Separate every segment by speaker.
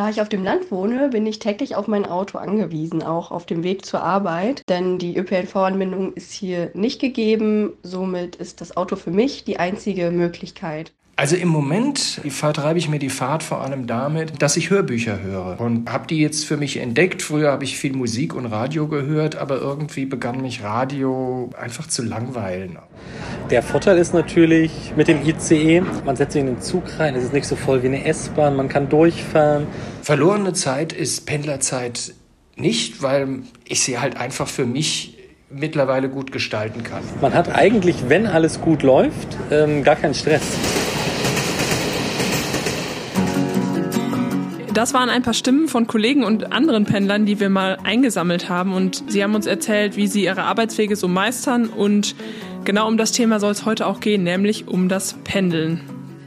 Speaker 1: Da ich auf dem Land wohne, bin ich täglich auf mein Auto angewiesen, auch auf dem Weg zur Arbeit, denn die ÖPNV-Anbindung ist hier nicht gegeben. Somit ist das Auto für mich die einzige Möglichkeit.
Speaker 2: Also im Moment vertreibe ich mir die Fahrt vor allem damit, dass ich Hörbücher höre und habe die jetzt für mich entdeckt. Früher habe ich viel Musik und Radio gehört, aber irgendwie begann mich Radio einfach zu langweilen.
Speaker 3: Der Vorteil ist natürlich mit dem ICE, man setzt sich in den Zug rein, es ist nicht so voll wie eine S-Bahn, man kann durchfahren.
Speaker 2: Verlorene Zeit ist Pendlerzeit nicht, weil ich sie halt einfach für mich mittlerweile gut gestalten kann.
Speaker 3: Man hat eigentlich, wenn alles gut läuft, ähm, gar keinen Stress.
Speaker 4: Das waren ein paar Stimmen von Kollegen und anderen Pendlern, die wir mal eingesammelt haben. Und sie haben uns erzählt, wie sie ihre Arbeitswege so meistern. Und genau um das Thema soll es heute auch gehen, nämlich um das Pendeln.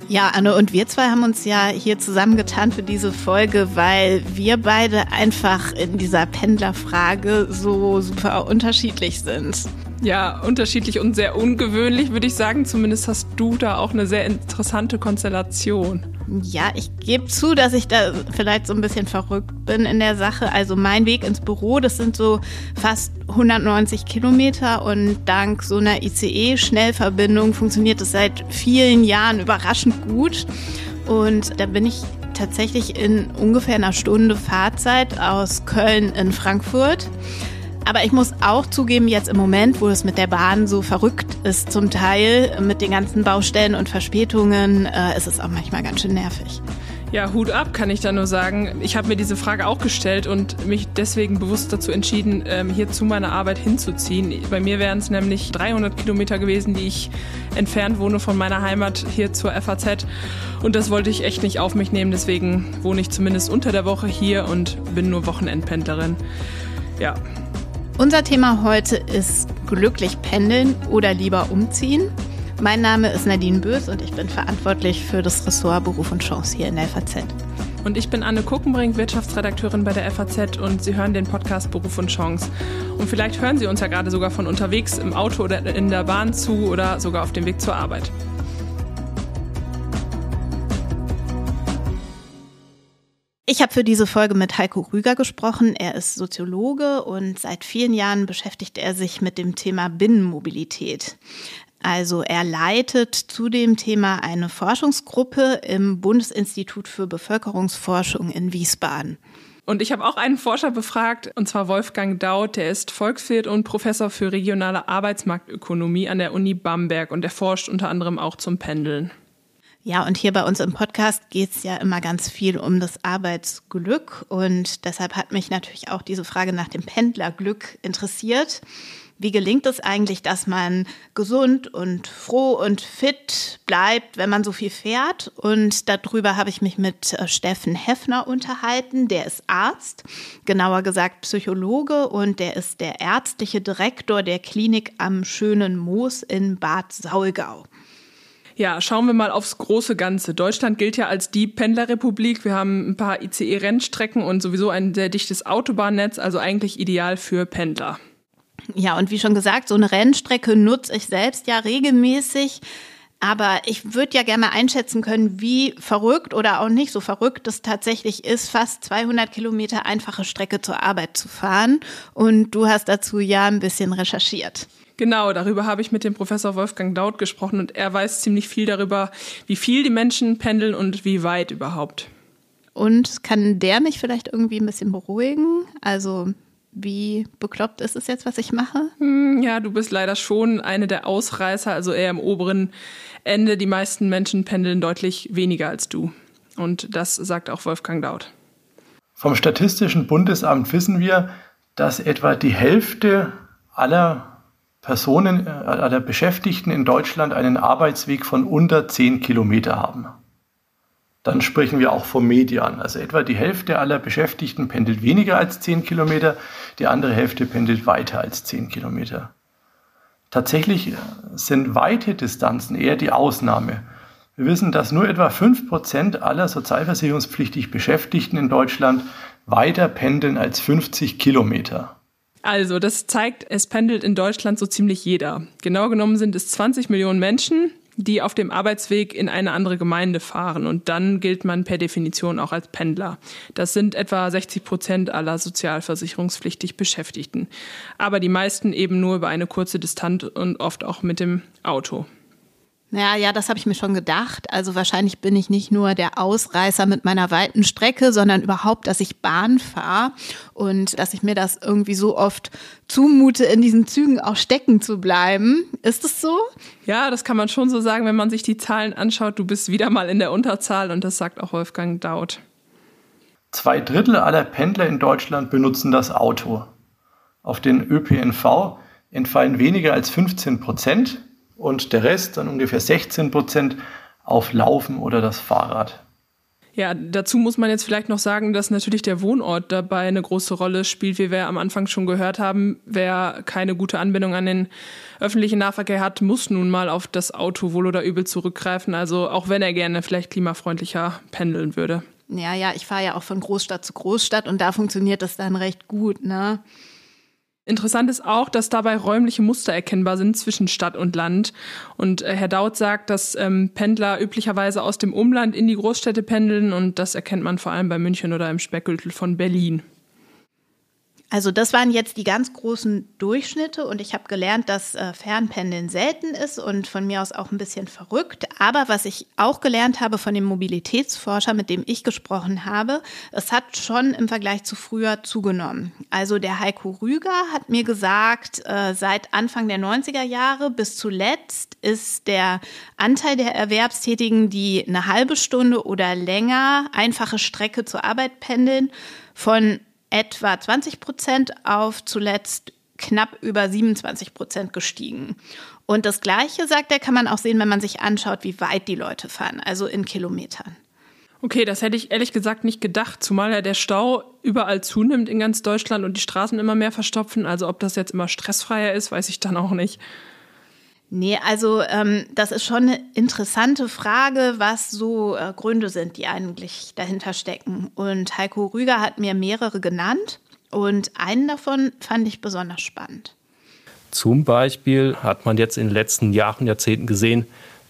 Speaker 5: Ja, Anne und wir zwei haben uns ja hier zusammengetan für diese Folge, weil wir beide einfach in dieser Pendlerfrage so super unterschiedlich sind.
Speaker 4: Ja, unterschiedlich und sehr ungewöhnlich, würde ich sagen. Zumindest hast du da auch eine sehr interessante Konstellation.
Speaker 5: Ja, ich gebe zu, dass ich da vielleicht so ein bisschen verrückt bin in der Sache. Also mein Weg ins Büro, das sind so fast 190 Kilometer und dank so einer ICE-Schnellverbindung funktioniert es seit vielen Jahren überraschend gut. Und da bin ich tatsächlich in ungefähr einer Stunde Fahrzeit aus Köln in Frankfurt. Aber ich muss auch zugeben, jetzt im Moment, wo es mit der Bahn so verrückt ist, zum Teil mit den ganzen Baustellen und Verspätungen, äh, ist es auch manchmal ganz schön nervig.
Speaker 4: Ja, Hut ab, kann ich da nur sagen. Ich habe mir diese Frage auch gestellt und mich deswegen bewusst dazu entschieden, ähm, hier zu meiner Arbeit hinzuziehen. Bei mir wären es nämlich 300 Kilometer gewesen, die ich entfernt wohne von meiner Heimat hier zur FAZ. Und das wollte ich echt nicht auf mich nehmen. Deswegen wohne ich zumindest unter der Woche hier und bin nur Wochenendpendlerin. Ja,
Speaker 5: unser Thema heute ist glücklich pendeln oder lieber umziehen. Mein Name ist Nadine Bös und ich bin verantwortlich für das Ressort Beruf und Chance hier in der FAZ.
Speaker 4: Und ich bin Anne Kuckenbrink, Wirtschaftsredakteurin bei der FAZ und Sie hören den Podcast Beruf und Chance. Und vielleicht hören Sie uns ja gerade sogar von unterwegs im Auto oder in der Bahn zu oder sogar auf dem Weg zur Arbeit.
Speaker 5: Ich habe für diese Folge mit Heiko Rüger gesprochen. Er ist Soziologe und seit vielen Jahren beschäftigt er sich mit dem Thema Binnenmobilität. Also er leitet zu dem Thema eine Forschungsgruppe im Bundesinstitut für Bevölkerungsforschung in Wiesbaden.
Speaker 4: Und ich habe auch einen Forscher befragt, und zwar Wolfgang Daut, der ist Volkswirt und Professor für regionale Arbeitsmarktökonomie an der Uni Bamberg und er forscht unter anderem auch zum Pendeln.
Speaker 5: Ja, und hier bei uns im Podcast geht es ja immer ganz viel um das Arbeitsglück. Und deshalb hat mich natürlich auch diese Frage nach dem Pendlerglück interessiert. Wie gelingt es eigentlich, dass man gesund und froh und fit bleibt, wenn man so viel fährt? Und darüber habe ich mich mit äh, Steffen Heffner unterhalten. Der ist Arzt, genauer gesagt Psychologe und der ist der ärztliche Direktor der Klinik am Schönen Moos in Bad Saulgau.
Speaker 4: Ja, schauen wir mal aufs große Ganze. Deutschland gilt ja als die Pendlerrepublik. Wir haben ein paar ICE-Rennstrecken und sowieso ein sehr dichtes Autobahnnetz, also eigentlich ideal für Pendler.
Speaker 5: Ja, und wie schon gesagt, so eine Rennstrecke nutze ich selbst ja regelmäßig. Aber ich würde ja gerne einschätzen können, wie verrückt oder auch nicht so verrückt es tatsächlich ist, fast 200 Kilometer einfache Strecke zur Arbeit zu fahren. Und du hast dazu ja ein bisschen recherchiert.
Speaker 4: Genau, darüber habe ich mit dem Professor Wolfgang Daut gesprochen und er weiß ziemlich viel darüber, wie viel die Menschen pendeln und wie weit überhaupt.
Speaker 5: Und kann der mich vielleicht irgendwie ein bisschen beruhigen? Also wie bekloppt ist es jetzt, was ich mache?
Speaker 4: Hm, ja, du bist leider schon eine der Ausreißer, also eher im oberen Ende. Die meisten Menschen pendeln deutlich weniger als du. Und das sagt auch Wolfgang Daut.
Speaker 6: Vom Statistischen Bundesamt wissen wir, dass etwa die Hälfte aller Personen, äh, aller Beschäftigten in Deutschland einen Arbeitsweg von unter 10 Kilometer haben. Dann sprechen wir auch vom Median. Also etwa die Hälfte aller Beschäftigten pendelt weniger als 10 Kilometer, die andere Hälfte pendelt weiter als 10 Kilometer. Tatsächlich äh, sind weite Distanzen eher die Ausnahme. Wir wissen, dass nur etwa 5% aller sozialversicherungspflichtig Beschäftigten in Deutschland weiter pendeln als 50 Kilometer.
Speaker 4: Also, das zeigt, es pendelt in Deutschland so ziemlich jeder. Genau genommen sind es 20 Millionen Menschen. die auf dem Arbeitsweg in eine andere Gemeinde fahren. Und dann gilt man per Definition auch als Pendler. Das sind etwa 60 Prozent aller sozialversicherungspflichtig Beschäftigten. Aber die meisten eben nur über eine kurze Distanz und oft auch mit dem Auto.
Speaker 5: Ja, ja, das habe ich mir schon gedacht. Also wahrscheinlich bin ich nicht nur der Ausreißer mit meiner weiten Strecke, sondern überhaupt, dass ich Bahn fahre und dass ich mir das irgendwie so oft zumute, in diesen Zügen auch stecken zu bleiben. Ist es so?
Speaker 4: Ja, das kann man schon so sagen, wenn man sich die Zahlen anschaut. Du bist wieder mal in der Unterzahl und das sagt auch Wolfgang Daut.
Speaker 6: Zwei Drittel aller Pendler in Deutschland benutzen das Auto. Auf den ÖPNV entfallen weniger als 15 Prozent und der Rest, dann ungefähr 16 Prozent, auf Laufen oder das Fahrrad.
Speaker 4: Ja, dazu muss man jetzt vielleicht noch sagen, dass natürlich der Wohnort dabei eine große Rolle spielt, wie wir am Anfang schon gehört haben. Wer keine gute Anbindung an den öffentlichen Nahverkehr hat, muss nun mal auf das Auto wohl oder übel zurückgreifen. Also auch wenn er gerne vielleicht klimafreundlicher pendeln würde.
Speaker 5: Ja, ja, ich fahre ja auch von Großstadt zu Großstadt und da funktioniert das dann recht gut, ne?
Speaker 4: Interessant ist auch, dass dabei räumliche Muster erkennbar sind zwischen Stadt und Land. Und äh, Herr Daut sagt, dass ähm, Pendler üblicherweise aus dem Umland in die Großstädte pendeln und das erkennt man vor allem bei München oder im Speckgürtel von Berlin.
Speaker 5: Also das waren jetzt die ganz großen Durchschnitte und ich habe gelernt, dass äh, Fernpendeln selten ist und von mir aus auch ein bisschen verrückt. Aber was ich auch gelernt habe von dem Mobilitätsforscher, mit dem ich gesprochen habe, es hat schon im Vergleich zu früher zugenommen. Also der Heiko Rüger hat mir gesagt, äh, seit Anfang der 90er Jahre bis zuletzt ist der Anteil der Erwerbstätigen, die eine halbe Stunde oder länger einfache Strecke zur Arbeit pendeln, von etwa 20 Prozent auf zuletzt knapp über 27 Prozent gestiegen. Und das Gleiche, sagt er, kann man auch sehen, wenn man sich anschaut, wie weit die Leute fahren, also in Kilometern.
Speaker 4: Okay, das hätte ich ehrlich gesagt nicht gedacht, zumal ja der Stau überall zunimmt in ganz Deutschland und die Straßen immer mehr verstopfen. Also ob das jetzt immer stressfreier ist, weiß ich dann auch nicht.
Speaker 5: Nee, also ähm, das ist schon eine interessante Frage, was so äh, Gründe sind, die eigentlich dahinter stecken. Und Heiko Rüger hat mir mehrere genannt und einen davon fand ich besonders spannend.
Speaker 3: Zum Beispiel hat man jetzt in den letzten Jahren, Jahrzehnten gesehen,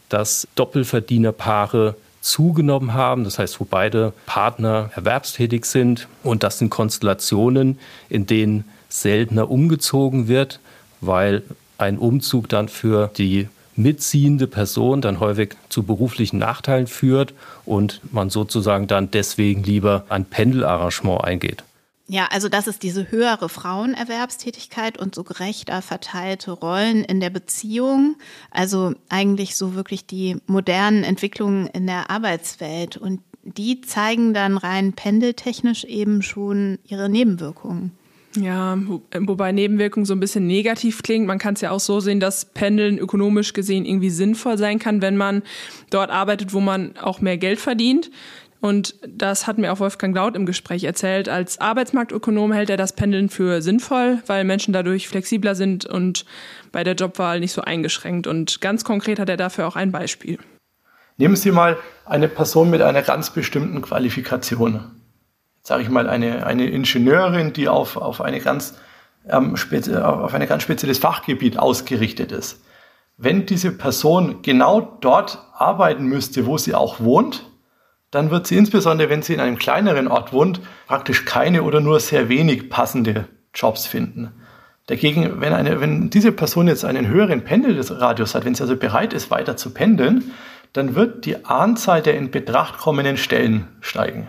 Speaker 3: dass Doppelverdienerpaare zugenommen haben, das heißt, wo beide Partner erwerbstätig sind. Und das sind Konstellationen, in denen seltener umgezogen wird, weil ein Umzug dann für die mitziehende Person dann häufig zu beruflichen Nachteilen führt und man sozusagen dann deswegen lieber ein Pendelarrangement eingeht.
Speaker 5: Ja, also das ist diese höhere Frauenerwerbstätigkeit und so gerechter verteilte Rollen in der Beziehung. Also eigentlich so wirklich die modernen Entwicklungen in der Arbeitswelt. Und die zeigen dann rein pendeltechnisch eben schon ihre Nebenwirkungen.
Speaker 4: Ja, wobei Nebenwirkung so ein bisschen negativ klingt. Man kann es ja auch so sehen, dass Pendeln ökonomisch gesehen irgendwie sinnvoll sein kann, wenn man dort arbeitet, wo man auch mehr Geld verdient. Und das hat mir auch Wolfgang Laut im Gespräch erzählt. Als Arbeitsmarktökonom hält er das Pendeln für sinnvoll, weil Menschen dadurch flexibler sind und bei der Jobwahl nicht so eingeschränkt. Und ganz konkret hat er dafür auch ein Beispiel.
Speaker 6: Nehmen Sie mal eine Person mit einer ganz bestimmten Qualifikation sage ich mal, eine, eine Ingenieurin, die auf, auf, eine ganz, ähm, auf ein ganz spezielles Fachgebiet ausgerichtet ist. Wenn diese Person genau dort arbeiten müsste, wo sie auch wohnt, dann wird sie insbesondere, wenn sie in einem kleineren Ort wohnt, praktisch keine oder nur sehr wenig passende Jobs finden. Dagegen, wenn, eine, wenn diese Person jetzt einen höheren Pendelradius hat, wenn sie also bereit ist, weiter zu pendeln, dann wird die Anzahl der in Betracht kommenden Stellen steigen.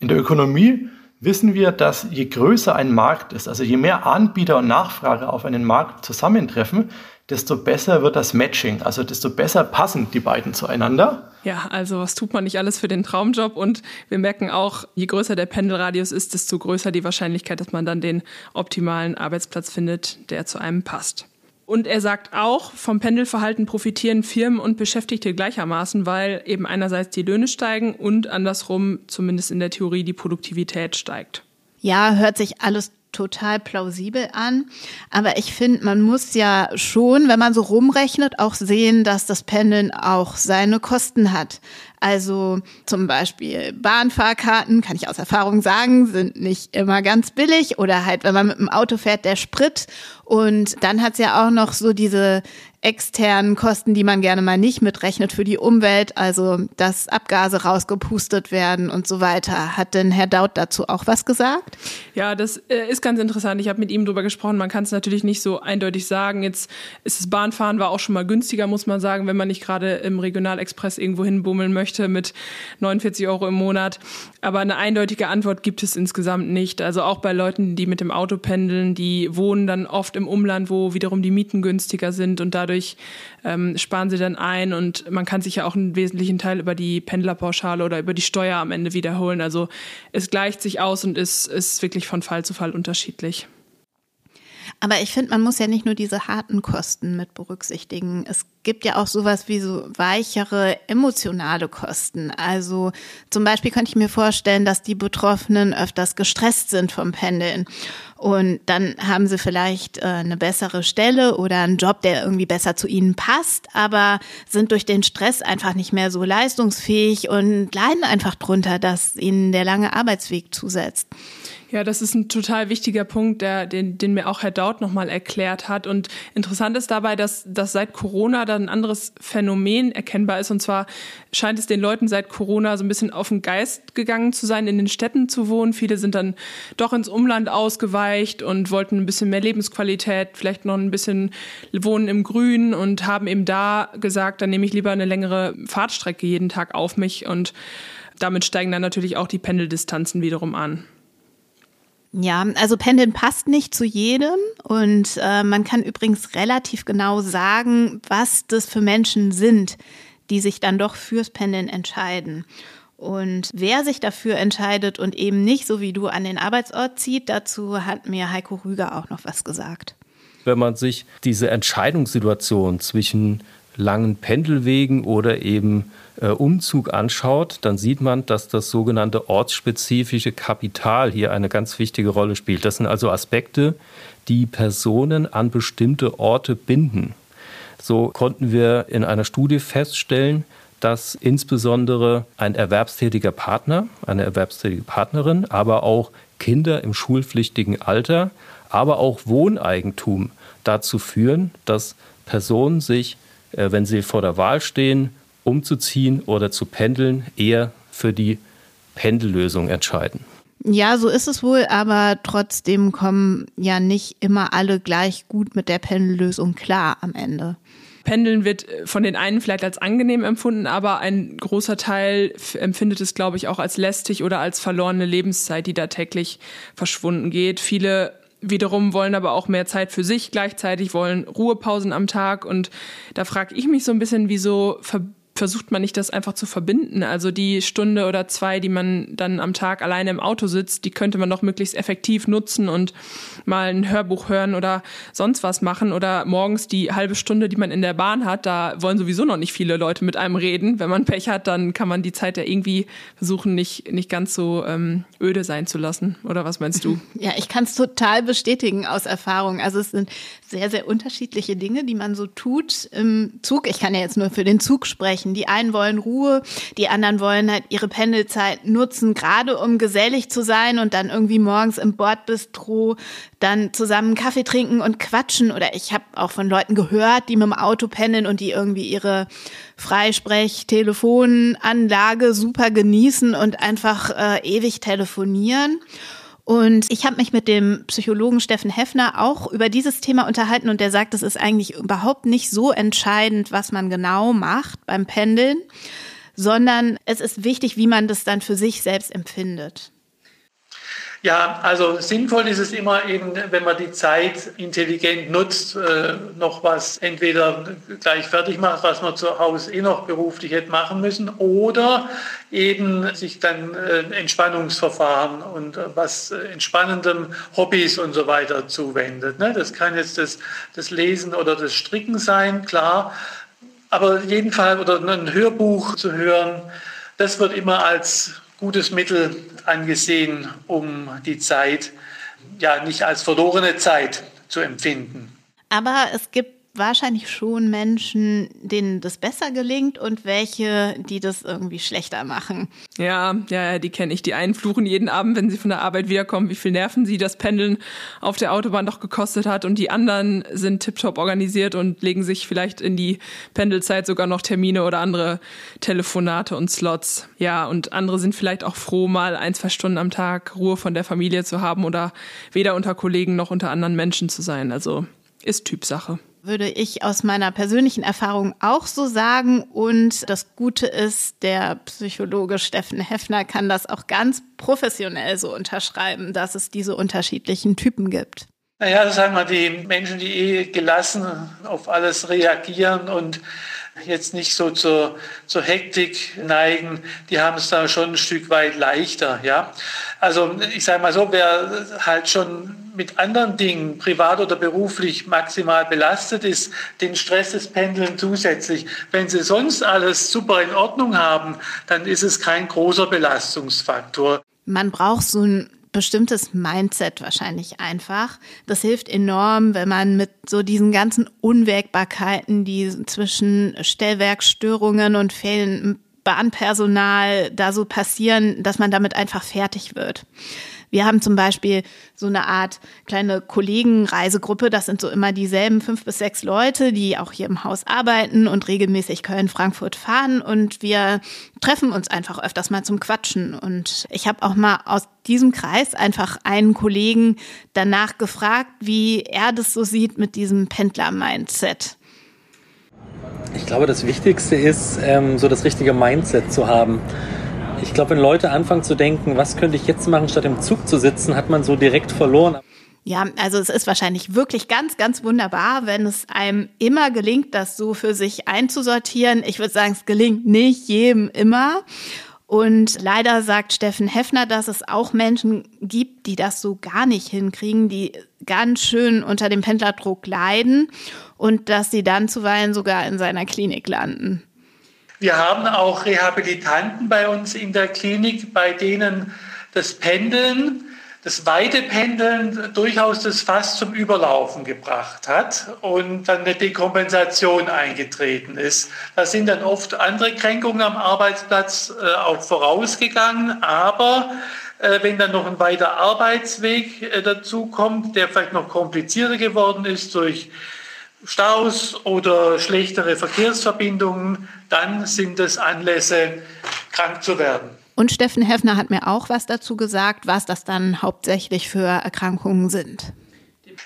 Speaker 6: In der Ökonomie wissen wir, dass je größer ein Markt ist, also je mehr Anbieter und Nachfrage auf einen Markt zusammentreffen, desto besser wird das Matching, also desto besser passen die beiden zueinander.
Speaker 4: Ja, also was tut man nicht alles für den Traumjob und wir merken auch, je größer der Pendelradius ist, desto größer die Wahrscheinlichkeit, dass man dann den optimalen Arbeitsplatz findet, der zu einem passt. Und er sagt auch, vom Pendelverhalten profitieren Firmen und Beschäftigte gleichermaßen, weil eben einerseits die Löhne steigen und andersrum, zumindest in der Theorie, die Produktivität steigt.
Speaker 5: Ja, hört sich alles total plausibel an. Aber ich finde, man muss ja schon, wenn man so rumrechnet, auch sehen, dass das Pendeln auch seine Kosten hat. Also zum Beispiel Bahnfahrkarten, kann ich aus Erfahrung sagen, sind nicht immer ganz billig oder halt, wenn man mit dem Auto fährt, der Sprit. Und dann hat's ja auch noch so diese externen Kosten, die man gerne mal nicht mitrechnet für die Umwelt, also dass Abgase rausgepustet werden und so weiter. Hat denn Herr Daut dazu auch was gesagt?
Speaker 4: Ja, das äh, ist ganz interessant. Ich habe mit ihm drüber gesprochen. Man kann es natürlich nicht so eindeutig sagen. Jetzt ist das Bahnfahren war auch schon mal günstiger, muss man sagen, wenn man nicht gerade im Regionalexpress irgendwo hinbummeln möchte mit 49 Euro im Monat. Aber eine eindeutige Antwort gibt es insgesamt nicht. Also auch bei Leuten, die mit dem Auto pendeln, die wohnen dann oft im Umland, wo wiederum die Mieten günstiger sind und dadurch ähm, sparen sie dann ein und man kann sich ja auch einen wesentlichen Teil über die Pendlerpauschale oder über die Steuer am Ende wiederholen. Also es gleicht sich aus und ist, ist wirklich von Fall zu Fall unterschiedlich.
Speaker 5: Aber ich finde, man muss ja nicht nur diese harten Kosten mit berücksichtigen. Es gibt ja auch sowas wie so weichere emotionale Kosten. Also zum Beispiel könnte ich mir vorstellen, dass die Betroffenen öfters gestresst sind vom Pendeln. Und dann haben sie vielleicht äh, eine bessere Stelle oder einen Job, der irgendwie besser zu ihnen passt, aber sind durch den Stress einfach nicht mehr so leistungsfähig und leiden einfach drunter, dass ihnen der lange Arbeitsweg zusetzt.
Speaker 4: Ja, das ist ein total wichtiger Punkt, der, den, den mir auch Herr Daut nochmal erklärt hat. Und interessant ist dabei, dass, dass seit Corona da ein anderes Phänomen erkennbar ist. Und zwar scheint es den Leuten seit Corona so ein bisschen auf den Geist gegangen zu sein, in den Städten zu wohnen. Viele sind dann doch ins Umland ausgeweicht und wollten ein bisschen mehr Lebensqualität, vielleicht noch ein bisschen wohnen im Grün und haben eben da gesagt, dann nehme ich lieber eine längere Fahrtstrecke jeden Tag auf mich. Und damit steigen dann natürlich auch die Pendeldistanzen wiederum an.
Speaker 5: Ja, also Pendeln passt nicht zu jedem und äh, man kann übrigens relativ genau sagen, was das für Menschen sind, die sich dann doch fürs Pendeln entscheiden. Und wer sich dafür entscheidet und eben nicht so wie du an den Arbeitsort zieht, dazu hat mir Heiko Rüger auch noch was gesagt.
Speaker 3: Wenn man sich diese Entscheidungssituation zwischen langen Pendelwegen oder eben Umzug anschaut, dann sieht man, dass das sogenannte ortsspezifische Kapital hier eine ganz wichtige Rolle spielt. Das sind also Aspekte, die Personen an bestimmte Orte binden. So konnten wir in einer Studie feststellen, dass insbesondere ein erwerbstätiger Partner, eine erwerbstätige Partnerin, aber auch Kinder im schulpflichtigen Alter, aber auch Wohneigentum dazu führen, dass Personen sich äh, wenn sie vor der Wahl stehen, umzuziehen oder zu pendeln, eher für die Pendellösung entscheiden.
Speaker 5: Ja, so ist es wohl, aber trotzdem kommen ja nicht immer alle gleich gut mit der Pendellösung klar am Ende.
Speaker 4: Pendeln wird von den einen vielleicht als angenehm empfunden, aber ein großer Teil empfindet es, glaube ich, auch als lästig oder als verlorene Lebenszeit, die da täglich verschwunden geht. Viele wiederum wollen aber auch mehr Zeit für sich gleichzeitig, wollen Ruhepausen am Tag. Und da frage ich mich so ein bisschen, wieso versucht man nicht das einfach zu verbinden. Also die Stunde oder zwei, die man dann am Tag alleine im Auto sitzt, die könnte man doch möglichst effektiv nutzen und mal ein Hörbuch hören oder sonst was machen. Oder morgens die halbe Stunde, die man in der Bahn hat, da wollen sowieso noch nicht viele Leute mit einem reden. Wenn man Pech hat, dann kann man die Zeit ja irgendwie versuchen, nicht, nicht ganz so ähm, öde sein zu lassen. Oder was meinst du?
Speaker 5: Ja, ich kann es total bestätigen aus Erfahrung. Also es sind sehr, sehr unterschiedliche Dinge, die man so tut im Zug. Ich kann ja jetzt nur für den Zug sprechen erreichen. Die einen wollen Ruhe, die anderen wollen halt ihre Pendelzeit nutzen, gerade um gesellig zu sein und dann irgendwie morgens im Bordbistro dann zusammen Kaffee trinken und quatschen. Oder ich habe auch von Leuten gehört, die mit dem Auto pendeln und die irgendwie ihre Freisprech-Telefonanlage super genießen und einfach äh, ewig telefonieren. Und ich habe mich mit dem Psychologen Steffen Heffner auch über dieses Thema unterhalten und der sagt, es ist eigentlich überhaupt nicht so entscheidend, was man genau macht beim Pendeln, sondern es ist wichtig, wie man das dann für sich selbst empfindet.
Speaker 6: Ja, also sinnvoll ist es immer eben, wenn man die Zeit intelligent nutzt, äh, noch was entweder gleich fertig macht, was man zu Hause eh noch beruflich hätte machen müssen, oder eben sich dann äh, Entspannungsverfahren und äh, was entspannendem Hobbys und so weiter zuwendet. Ne? Das kann jetzt das, das Lesen oder das Stricken sein, klar. Aber jedenfalls, oder ein Hörbuch zu hören, das wird immer als gutes Mittel angesehen, um die Zeit ja nicht als verlorene Zeit zu empfinden.
Speaker 5: Aber es gibt wahrscheinlich schon Menschen, denen das besser gelingt und welche, die das irgendwie schlechter machen.
Speaker 4: Ja, ja, die kenne ich. Die einen fluchen jeden Abend, wenn sie von der Arbeit wiederkommen, wie viel Nerven sie das Pendeln auf der Autobahn doch gekostet hat. Und die anderen sind tiptop organisiert und legen sich vielleicht in die Pendelzeit sogar noch Termine oder andere Telefonate und Slots. Ja, und andere sind vielleicht auch froh, mal ein, zwei Stunden am Tag Ruhe von der Familie zu haben oder weder unter Kollegen noch unter anderen Menschen zu sein. Also ist Typsache
Speaker 5: würde ich aus meiner persönlichen Erfahrung auch so sagen. Und das Gute ist, der Psychologe Steffen Heffner kann das auch ganz professionell so unterschreiben, dass es diese unterschiedlichen Typen gibt.
Speaker 7: Naja, sagen wir, die Menschen, die eh gelassen auf alles reagieren und jetzt nicht so zur, zur Hektik neigen, die haben es da schon ein Stück weit leichter. Ja? Also ich sage mal so, wer halt schon mit anderen Dingen, privat oder beruflich, maximal belastet ist, den Stress des Pendeln zusätzlich. Wenn sie sonst alles super in Ordnung haben, dann ist es kein großer Belastungsfaktor.
Speaker 5: Man braucht so ein bestimmtes Mindset wahrscheinlich einfach. Das hilft enorm, wenn man mit so diesen ganzen Unwägbarkeiten, die zwischen Stellwerkstörungen und fehlendem Bahnpersonal da so passieren, dass man damit einfach fertig wird. Wir haben zum Beispiel so eine Art kleine Kollegenreisegruppe. Das sind so immer dieselben fünf bis sechs Leute, die auch hier im Haus arbeiten und regelmäßig Köln, Frankfurt fahren. Und wir treffen uns einfach öfters mal zum Quatschen. Und ich habe auch mal aus diesem Kreis einfach einen Kollegen danach gefragt, wie er das so sieht mit diesem Pendler-Mindset.
Speaker 8: Ich glaube, das Wichtigste ist, ähm, so das richtige Mindset zu haben. Ich glaube, wenn Leute anfangen zu denken, was könnte ich jetzt machen, statt im Zug zu sitzen, hat man so direkt verloren.
Speaker 5: Ja, also es ist wahrscheinlich wirklich ganz, ganz wunderbar, wenn es einem immer gelingt, das so für sich einzusortieren. Ich würde sagen, es gelingt nicht jedem immer. Und leider sagt Steffen Heffner, dass es auch Menschen gibt, die das so gar nicht hinkriegen, die ganz schön unter dem Pendlerdruck leiden und dass sie dann zuweilen sogar in seiner Klinik landen.
Speaker 7: Wir haben auch Rehabilitanten bei uns in der Klinik, bei denen das Pendeln, das weite Pendeln durchaus das Fass zum Überlaufen gebracht hat und dann eine Dekompensation eingetreten ist. Da sind dann oft andere Kränkungen am Arbeitsplatz äh, auch vorausgegangen, aber äh, wenn dann noch ein weiter Arbeitsweg äh, dazu kommt, der vielleicht noch komplizierter geworden ist durch Staus oder schlechtere Verkehrsverbindungen, dann sind es Anlässe, krank zu werden.
Speaker 5: Und Steffen Heffner hat mir auch was dazu gesagt, was das dann hauptsächlich für Erkrankungen sind.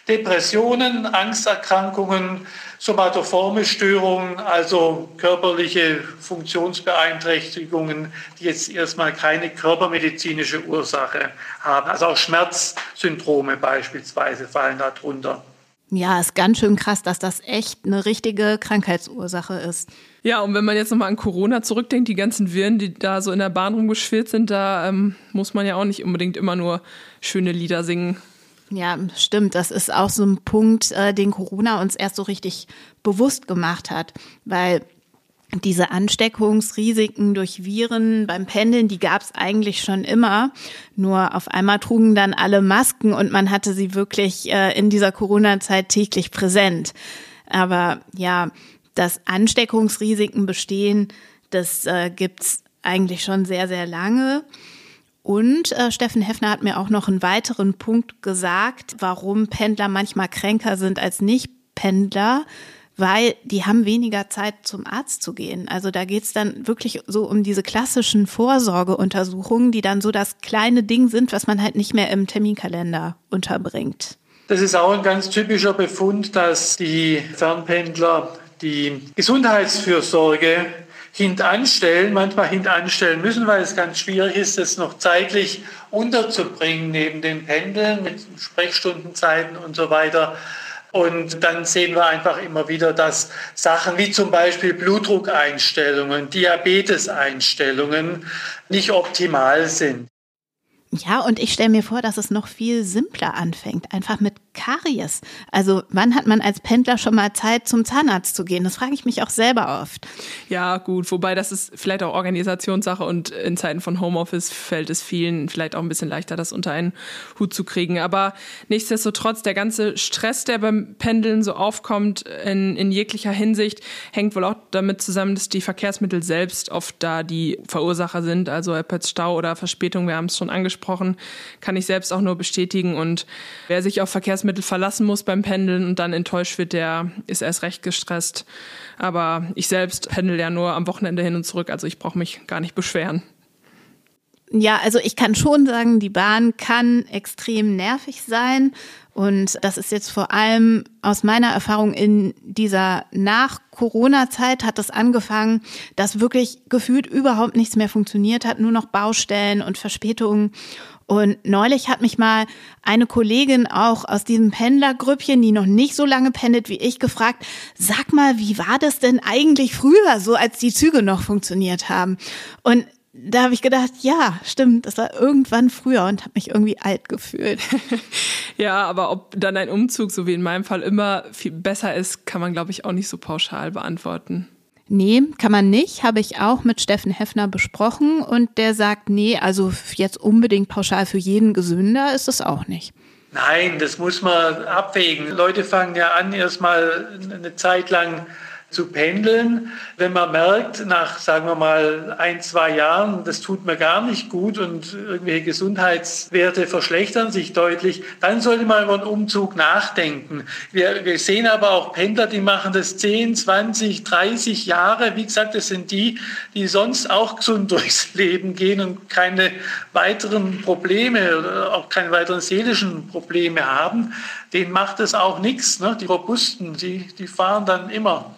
Speaker 7: Depressionen, Angsterkrankungen, somatoforme Störungen, also körperliche Funktionsbeeinträchtigungen, die jetzt erstmal keine körpermedizinische Ursache haben. Also auch Schmerzsyndrome beispielsweise fallen darunter.
Speaker 5: Ja, ist ganz schön krass, dass das echt eine richtige Krankheitsursache ist.
Speaker 4: Ja, und wenn man jetzt nochmal an Corona zurückdenkt, die ganzen Viren, die da so in der Bahn rumgeschwirrt sind, da ähm, muss man ja auch nicht unbedingt immer nur schöne Lieder singen.
Speaker 5: Ja, stimmt. Das ist auch so ein Punkt, äh, den Corona uns erst so richtig bewusst gemacht hat, weil diese Ansteckungsrisiken durch Viren beim Pendeln, die gab es eigentlich schon immer. Nur auf einmal trugen dann alle Masken und man hatte sie wirklich äh, in dieser Corona-Zeit täglich präsent. Aber ja, dass Ansteckungsrisiken bestehen, das äh, gibt's eigentlich schon sehr, sehr lange. Und äh, Steffen Heffner hat mir auch noch einen weiteren Punkt gesagt, warum Pendler manchmal kränker sind als Nicht-Pendler weil die haben weniger Zeit zum Arzt zu gehen. Also da geht's dann wirklich so um diese klassischen Vorsorgeuntersuchungen, die dann so das kleine Ding sind, was man halt nicht mehr im Terminkalender unterbringt.
Speaker 7: Das ist auch ein ganz typischer Befund, dass die Fernpendler die Gesundheitsfürsorge hintanstellen, manchmal hintanstellen müssen, weil es ganz schwierig ist, das noch zeitlich unterzubringen neben den Pendeln mit Sprechstundenzeiten und so weiter. Und dann sehen wir einfach immer wieder, dass Sachen wie zum Beispiel Blutdruckeinstellungen, Diabeteseinstellungen nicht optimal sind.
Speaker 5: Ja, und ich stelle mir vor, dass es noch viel simpler anfängt, einfach mit Karies. Also wann hat man als Pendler schon mal Zeit, zum Zahnarzt zu gehen? Das frage ich mich auch selber oft.
Speaker 4: Ja, gut, wobei das ist vielleicht auch Organisationssache und in Zeiten von Homeoffice fällt es vielen vielleicht auch ein bisschen leichter, das unter einen Hut zu kriegen. Aber nichtsdestotrotz, der ganze Stress, der beim Pendeln so aufkommt, in, in jeglicher Hinsicht, hängt wohl auch damit zusammen, dass die Verkehrsmittel selbst oft da die Verursacher sind. Also ob jetzt Stau oder Verspätung, wir haben es schon angesprochen angesprochen, kann ich selbst auch nur bestätigen. Und wer sich auf Verkehrsmittel verlassen muss beim Pendeln und dann enttäuscht wird, der ist erst recht gestresst. Aber ich selbst pendel ja nur am Wochenende hin und zurück, also ich brauche mich gar nicht beschweren.
Speaker 5: Ja, also ich kann schon sagen, die Bahn kann extrem nervig sein. Und das ist jetzt vor allem aus meiner Erfahrung in dieser Nach-Corona-Zeit hat das angefangen, dass wirklich gefühlt überhaupt nichts mehr funktioniert hat, nur noch Baustellen und Verspätungen. Und neulich hat mich mal eine Kollegin auch aus diesem Pendlergrüppchen, die noch nicht so lange pendelt wie ich, gefragt, sag mal, wie war das denn eigentlich früher, so als die Züge noch funktioniert haben? Und da habe ich gedacht, ja, stimmt, das war irgendwann früher und habe mich irgendwie alt gefühlt.
Speaker 4: ja, aber ob dann ein Umzug, so wie in meinem Fall, immer viel besser ist, kann man, glaube ich, auch nicht so pauschal beantworten.
Speaker 5: Nee, kann man nicht. Habe ich auch mit Steffen Heffner besprochen und der sagt, nee, also jetzt unbedingt pauschal für jeden gesünder ist es auch nicht.
Speaker 7: Nein, das muss man abwägen. Leute fangen ja an, erstmal eine Zeit lang zu pendeln. Wenn man merkt, nach, sagen wir mal, ein, zwei Jahren, das tut mir gar nicht gut und irgendwelche Gesundheitswerte verschlechtern sich deutlich, dann sollte man über einen Umzug nachdenken. Wir, wir sehen aber auch Pendler, die machen das 10, 20, 30 Jahre. Wie gesagt, das sind die, die sonst auch gesund durchs Leben gehen und keine weiteren Probleme oder auch keine weiteren seelischen Probleme haben. Denen macht es auch nichts. Ne? Die Robusten, die, die fahren dann immer.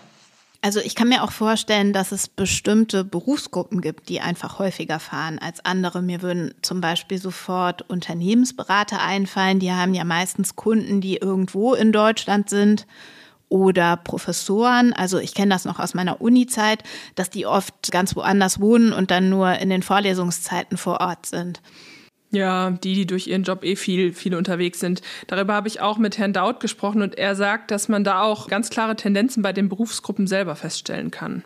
Speaker 5: Also ich kann mir auch vorstellen, dass es bestimmte Berufsgruppen gibt, die einfach häufiger fahren als andere. Mir würden zum Beispiel sofort Unternehmensberater einfallen. Die haben ja meistens Kunden, die irgendwo in Deutschland sind. Oder Professoren. Also ich kenne das noch aus meiner Uni-Zeit, dass die oft ganz woanders wohnen und dann nur in den Vorlesungszeiten vor Ort sind.
Speaker 4: Ja, die, die durch ihren Job eh viel, viel unterwegs sind. Darüber habe ich auch mit Herrn Daut gesprochen und er sagt, dass man da auch ganz klare Tendenzen bei den Berufsgruppen selber feststellen kann.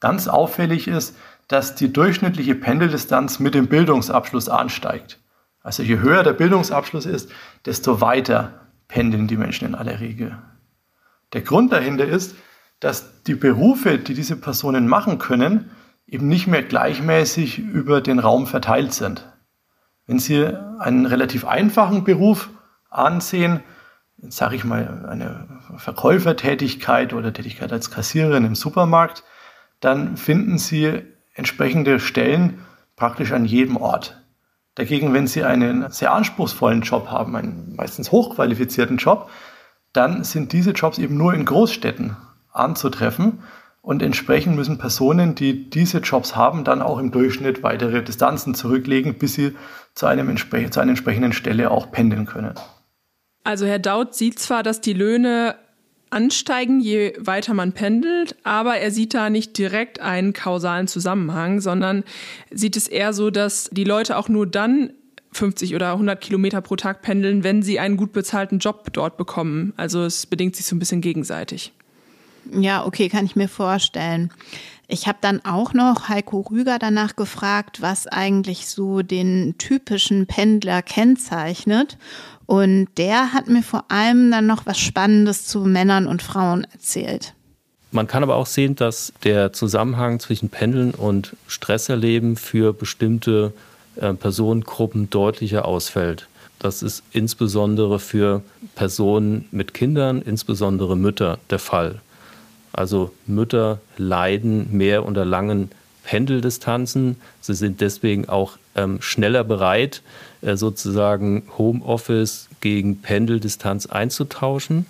Speaker 6: Ganz auffällig ist, dass die durchschnittliche Pendeldistanz mit dem Bildungsabschluss ansteigt. Also je höher der Bildungsabschluss ist, desto weiter pendeln die Menschen in aller Regel. Der Grund dahinter ist, dass die Berufe, die diese Personen machen können, eben nicht mehr gleichmäßig über den Raum verteilt sind. Wenn Sie einen relativ einfachen Beruf ansehen, sage ich mal eine Verkäufertätigkeit oder Tätigkeit als Kassiererin im Supermarkt, dann finden Sie entsprechende Stellen praktisch an jedem Ort. Dagegen, wenn Sie einen sehr anspruchsvollen Job haben, einen meistens hochqualifizierten Job, dann sind diese Jobs eben nur in Großstädten anzutreffen und entsprechend müssen Personen, die diese Jobs haben, dann auch im Durchschnitt weitere Distanzen zurücklegen, bis sie zu, einem, zu einer entsprechenden Stelle auch pendeln können.
Speaker 4: Also Herr Daut sieht zwar, dass die Löhne ansteigen, je weiter man pendelt, aber er sieht da nicht direkt einen kausalen Zusammenhang, sondern sieht es eher so, dass die Leute auch nur dann 50 oder 100 Kilometer pro Tag pendeln, wenn sie einen gut bezahlten Job dort bekommen. Also es bedingt sich so ein bisschen gegenseitig.
Speaker 5: Ja, okay, kann ich mir vorstellen. Ich habe dann auch noch Heiko Rüger danach gefragt, was eigentlich so den typischen Pendler kennzeichnet. Und der hat mir vor allem dann noch was Spannendes zu Männern und Frauen erzählt.
Speaker 3: Man kann aber auch sehen, dass der Zusammenhang zwischen Pendeln und Stresserleben für bestimmte äh, Personengruppen deutlicher ausfällt. Das ist insbesondere für Personen mit Kindern, insbesondere Mütter, der Fall. Also Mütter leiden mehr unter langen Pendeldistanzen. Sie sind deswegen auch ähm, schneller bereit, äh, sozusagen Homeoffice gegen Pendeldistanz einzutauschen.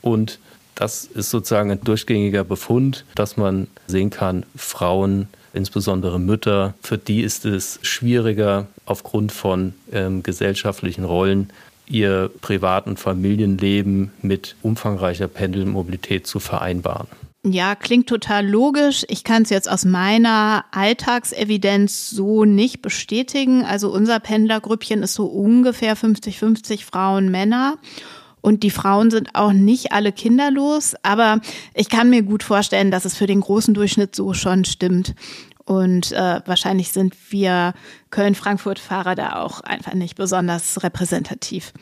Speaker 3: Und das ist sozusagen ein durchgängiger Befund, dass man sehen kann, Frauen, insbesondere Mütter, für die ist es schwieriger aufgrund von ähm, gesellschaftlichen Rollen ihr Privat- und Familienleben mit umfangreicher Pendelmobilität zu vereinbaren.
Speaker 5: Ja, klingt total logisch. Ich kann es jetzt aus meiner Alltagsevidenz so nicht bestätigen. Also unser Pendlergrüppchen ist so ungefähr 50-50 Frauen, Männer. Und die Frauen sind auch nicht alle kinderlos, aber ich kann mir gut vorstellen, dass es für den großen Durchschnitt so schon stimmt. Und äh, wahrscheinlich sind wir Köln-Frankfurt-Fahrer da auch einfach nicht besonders repräsentativ.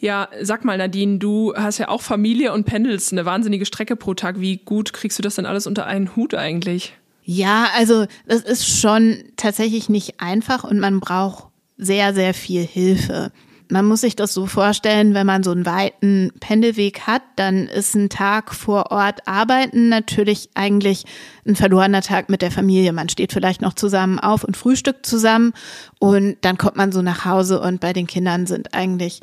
Speaker 4: Ja, sag mal, Nadine, du hast ja auch Familie und pendelst eine wahnsinnige Strecke pro Tag. Wie gut kriegst du das denn alles unter einen Hut eigentlich?
Speaker 5: Ja, also das ist schon tatsächlich nicht einfach und man braucht sehr, sehr viel Hilfe. Man muss sich das so vorstellen, wenn man so einen weiten Pendelweg hat, dann ist ein Tag vor Ort arbeiten natürlich eigentlich ein verlorener Tag mit der Familie. Man steht vielleicht noch zusammen auf und frühstückt zusammen und dann kommt man so nach Hause und bei den Kindern sind eigentlich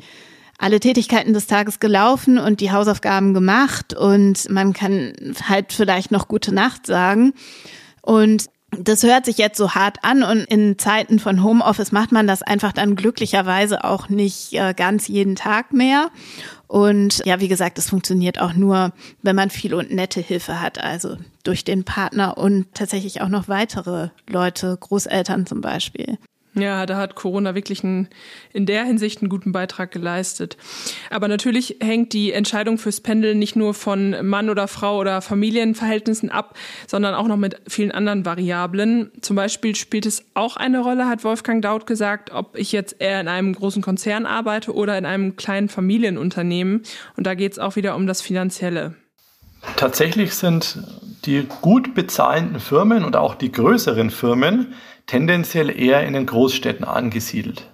Speaker 5: alle Tätigkeiten des Tages gelaufen und die Hausaufgaben gemacht und man kann halt vielleicht noch gute Nacht sagen. Und das hört sich jetzt so hart an und in Zeiten von Homeoffice macht man das einfach dann glücklicherweise auch nicht äh, ganz jeden Tag mehr. Und ja, wie gesagt, es funktioniert auch nur, wenn man viel und nette Hilfe hat, also durch den Partner und tatsächlich auch noch weitere Leute, Großeltern zum Beispiel.
Speaker 4: Ja, da hat Corona wirklich einen, in der Hinsicht einen guten Beitrag geleistet. Aber natürlich hängt die Entscheidung fürs Pendeln nicht nur von Mann oder Frau oder Familienverhältnissen ab, sondern auch noch mit vielen anderen Variablen. Zum Beispiel spielt es auch eine Rolle, hat Wolfgang Daut gesagt, ob ich jetzt eher in einem großen Konzern arbeite oder in einem kleinen Familienunternehmen. Und da geht es auch wieder um das Finanzielle.
Speaker 6: Tatsächlich sind die gut bezahlenden Firmen und auch die größeren Firmen tendenziell eher in den Großstädten angesiedelt.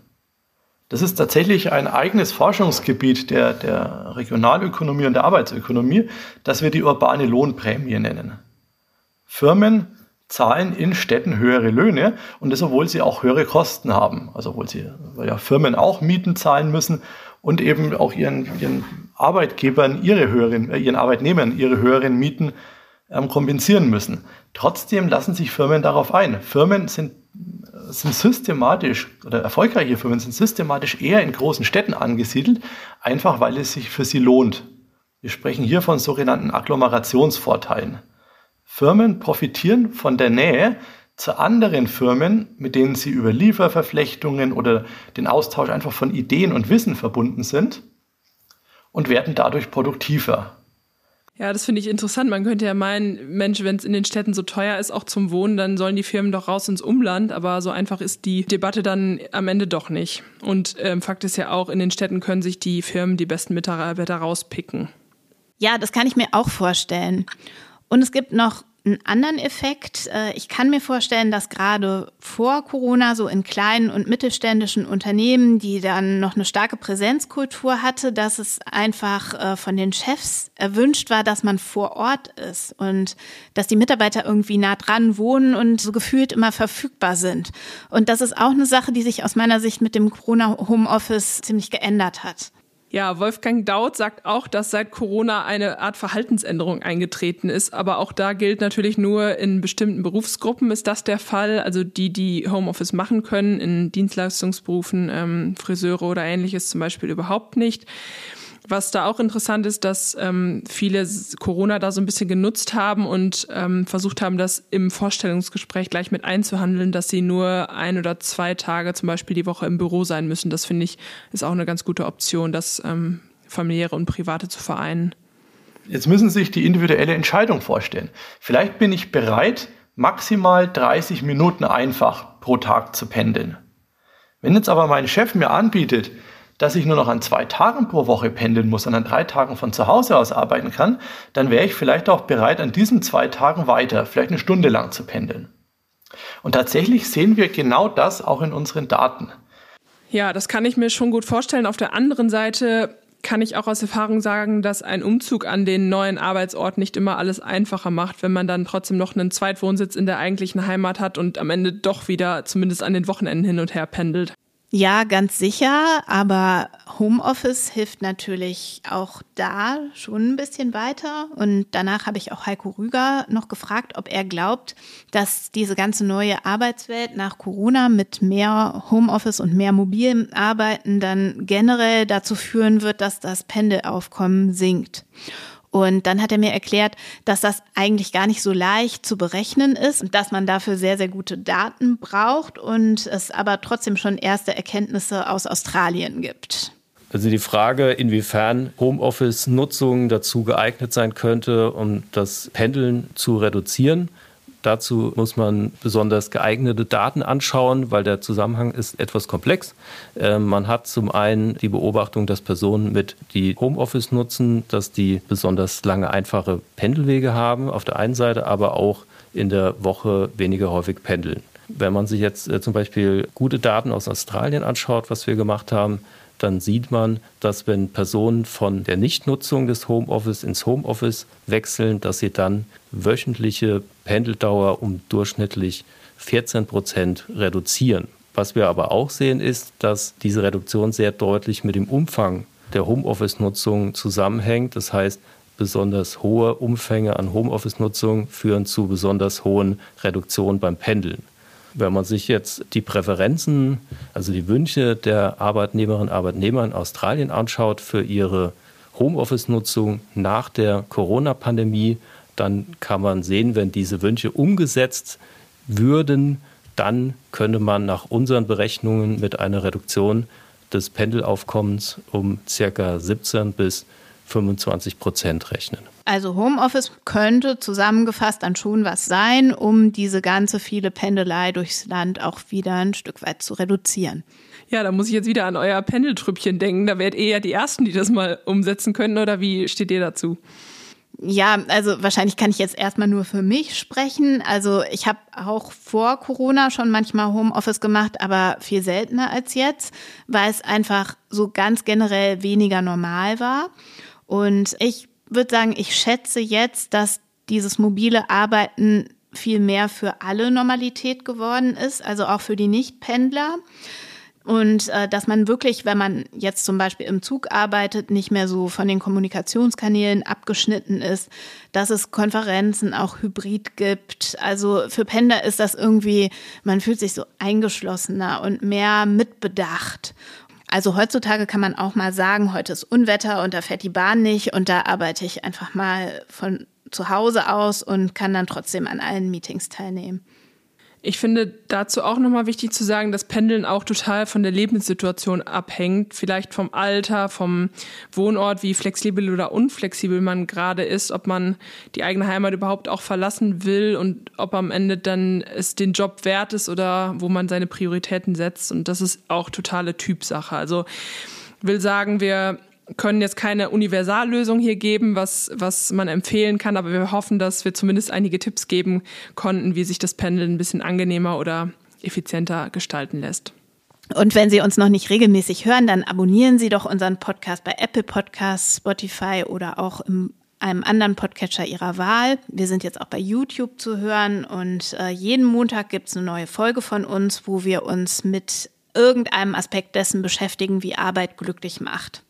Speaker 6: Das ist tatsächlich ein eigenes Forschungsgebiet der, der Regionalökonomie und der Arbeitsökonomie, das wir die urbane Lohnprämie nennen. Firmen zahlen in Städten höhere Löhne und das, obwohl sie auch höhere Kosten haben. Also obwohl sie, weil ja Firmen auch Mieten zahlen müssen und eben auch ihren, ihren Arbeitgebern ihre höheren, äh, ihren Arbeitnehmern ihre höheren Mieten ähm, kompensieren müssen. Trotzdem lassen sich Firmen darauf ein. Firmen sind sind systematisch oder erfolgreiche Firmen sind systematisch eher in großen Städten angesiedelt, einfach weil es sich für sie lohnt. Wir sprechen hier von sogenannten Agglomerationsvorteilen. Firmen profitieren von der Nähe zu anderen Firmen, mit denen sie über Lieferverflechtungen oder den Austausch einfach von Ideen und Wissen verbunden sind und werden dadurch produktiver.
Speaker 4: Ja, das finde ich interessant. Man könnte ja meinen, Mensch, wenn es in den Städten so teuer ist, auch zum Wohnen, dann sollen die Firmen doch raus ins Umland. Aber so einfach ist die Debatte dann am Ende doch nicht. Und ähm, Fakt ist ja auch, in den Städten können sich die Firmen die besten Mitarbeiter rauspicken.
Speaker 5: Ja, das kann ich mir auch vorstellen. Und es gibt noch einen anderen Effekt. Äh, ich kann mir vorstellen, dass gerade vor Corona so in kleinen und mittelständischen Unternehmen, die dann noch eine starke Präsenzkultur hatte, dass es einfach äh, von den Chefs erwünscht war, dass man vor Ort ist und dass die Mitarbeiter irgendwie nah dran wohnen und so gefühlt immer verfügbar sind. Und das ist auch eine Sache, die sich aus meiner Sicht mit dem Corona Homeoffice ziemlich geändert hat.
Speaker 4: Ja, Wolfgang Daut sagt auch, dass seit Corona eine Art Verhaltensänderung eingetreten ist. Aber auch da gilt natürlich nur in bestimmten Berufsgruppen ist das der Fall. Also die, die Homeoffice machen können, in Dienstleistungsberufen, ähm, Friseure oder ähnliches zum Beispiel überhaupt nicht. Was da auch interessant ist, dass ähm, viele Corona da so ein bisschen genutzt haben und ähm, versucht haben, das im Vorstellungsgespräch gleich mit einzuhandeln, dass sie nur ein oder zwei Tage zum Beispiel die Woche im Büro sein müssen. Das finde ich ist auch eine ganz gute Option, das ähm, familiäre und private zu vereinen.
Speaker 6: Jetzt müssen Sie sich die individuelle Entscheidung vorstellen. Vielleicht bin ich bereit, maximal 30 Minuten einfach pro Tag zu pendeln. Wenn jetzt aber mein Chef mir anbietet, dass ich nur noch an zwei Tagen pro Woche pendeln muss und an drei Tagen von zu Hause aus arbeiten kann, dann wäre ich vielleicht auch bereit, an diesen zwei Tagen weiter, vielleicht eine Stunde lang zu pendeln. Und tatsächlich sehen wir genau das auch in unseren Daten.
Speaker 4: Ja, das kann ich mir schon gut vorstellen. Auf der anderen Seite kann ich auch aus Erfahrung sagen, dass ein Umzug an den neuen Arbeitsort nicht immer alles einfacher macht, wenn man dann trotzdem noch einen Zweitwohnsitz in der eigentlichen Heimat hat und am Ende doch wieder zumindest an den Wochenenden hin und her pendelt.
Speaker 5: Ja, ganz sicher, aber Homeoffice hilft natürlich auch da schon ein bisschen weiter. Und danach habe ich auch Heiko Rüger noch gefragt, ob er glaubt, dass diese ganze neue Arbeitswelt nach Corona mit mehr Homeoffice und mehr mobilem Arbeiten dann generell dazu führen wird, dass das Pendelaufkommen sinkt. Und dann hat er mir erklärt, dass das eigentlich gar nicht so leicht zu berechnen ist und dass man dafür sehr, sehr gute Daten braucht und es aber trotzdem schon erste Erkenntnisse aus Australien gibt.
Speaker 3: Also die Frage, inwiefern Homeoffice-Nutzung dazu geeignet sein könnte, um das Pendeln zu reduzieren. Dazu muss man besonders geeignete Daten anschauen, weil der Zusammenhang ist etwas komplex. Ähm, man hat zum einen die Beobachtung, dass Personen mit die Homeoffice nutzen, dass die besonders lange einfache Pendelwege haben auf der einen Seite, aber auch in der Woche weniger häufig pendeln. Wenn man sich jetzt äh, zum Beispiel gute Daten aus Australien anschaut, was wir gemacht haben, dann sieht man, dass wenn Personen von der Nichtnutzung des Homeoffice ins Homeoffice wechseln, dass sie dann wöchentliche Pendeldauer um durchschnittlich 14 Prozent reduzieren. Was wir aber auch sehen, ist, dass diese Reduktion sehr deutlich mit dem Umfang der Homeoffice-Nutzung zusammenhängt. Das heißt, besonders hohe Umfänge an Homeoffice-Nutzung führen zu besonders hohen Reduktionen beim Pendeln. Wenn man sich jetzt die Präferenzen, also die Wünsche der Arbeitnehmerinnen und Arbeitnehmer in Australien anschaut für ihre Homeoffice-Nutzung nach der Corona-Pandemie, dann kann man sehen, wenn diese Wünsche umgesetzt würden, dann könnte man nach unseren Berechnungen mit einer Reduktion des Pendelaufkommens um ca. 17 bis 25 Prozent rechnen.
Speaker 5: Also Homeoffice könnte zusammengefasst dann schon was sein, um diese ganze viele Pendelei durchs Land auch wieder ein Stück weit zu reduzieren.
Speaker 4: Ja, da muss ich jetzt wieder an euer Pendeltrüppchen denken. Da wärt ihr ja die Ersten, die das mal umsetzen können, oder wie steht ihr dazu?
Speaker 5: Ja, also wahrscheinlich kann ich jetzt erstmal nur für mich sprechen. Also ich habe auch vor Corona schon manchmal Homeoffice gemacht, aber viel seltener als jetzt, weil es einfach so ganz generell weniger normal war. Und ich würde sagen, ich schätze jetzt, dass dieses mobile Arbeiten viel mehr für alle Normalität geworden ist, also auch für die Nichtpendler. Und äh, dass man wirklich, wenn man jetzt zum Beispiel im Zug arbeitet, nicht mehr so von den Kommunikationskanälen abgeschnitten ist, dass es Konferenzen auch hybrid gibt. Also für Pendler ist das irgendwie, man fühlt sich so eingeschlossener und mehr mitbedacht. Also heutzutage kann man auch mal sagen, heute ist Unwetter und da fährt die Bahn nicht und da arbeite ich einfach mal von zu Hause aus und kann dann trotzdem an allen Meetings teilnehmen.
Speaker 4: Ich finde dazu auch nochmal wichtig zu sagen, dass Pendeln auch total von der Lebenssituation abhängt. Vielleicht vom Alter, vom Wohnort, wie flexibel oder unflexibel man gerade ist, ob man die eigene Heimat überhaupt auch verlassen will und ob am Ende dann es den Job wert ist oder wo man seine Prioritäten setzt. Und das ist auch totale Typsache. Also will sagen, wir können jetzt keine Universallösung hier geben, was, was man empfehlen kann, aber wir hoffen, dass wir zumindest einige Tipps geben konnten, wie sich das Pendeln ein bisschen angenehmer oder effizienter gestalten lässt.
Speaker 5: Und wenn Sie uns noch nicht regelmäßig hören, dann abonnieren Sie doch unseren Podcast bei Apple Podcasts, Spotify oder auch in einem anderen Podcatcher Ihrer Wahl. Wir sind jetzt auch bei YouTube zu hören und äh, jeden Montag gibt es eine neue Folge von uns, wo wir uns mit irgendeinem Aspekt dessen beschäftigen, wie Arbeit glücklich macht.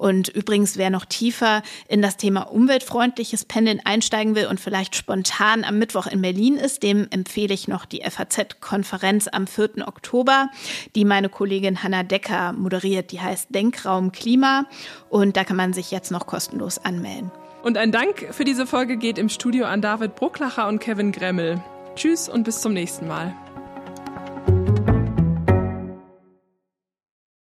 Speaker 5: Und übrigens, wer noch tiefer in das Thema umweltfreundliches Pendeln einsteigen will und vielleicht spontan am Mittwoch in Berlin ist, dem empfehle ich noch die FAZ-Konferenz am 4. Oktober, die meine Kollegin Hanna Decker moderiert. Die heißt Denkraum Klima und da kann man sich jetzt noch kostenlos anmelden.
Speaker 4: Und ein Dank für diese Folge geht im Studio an David Brucklacher und Kevin Gremmel. Tschüss und bis zum nächsten Mal.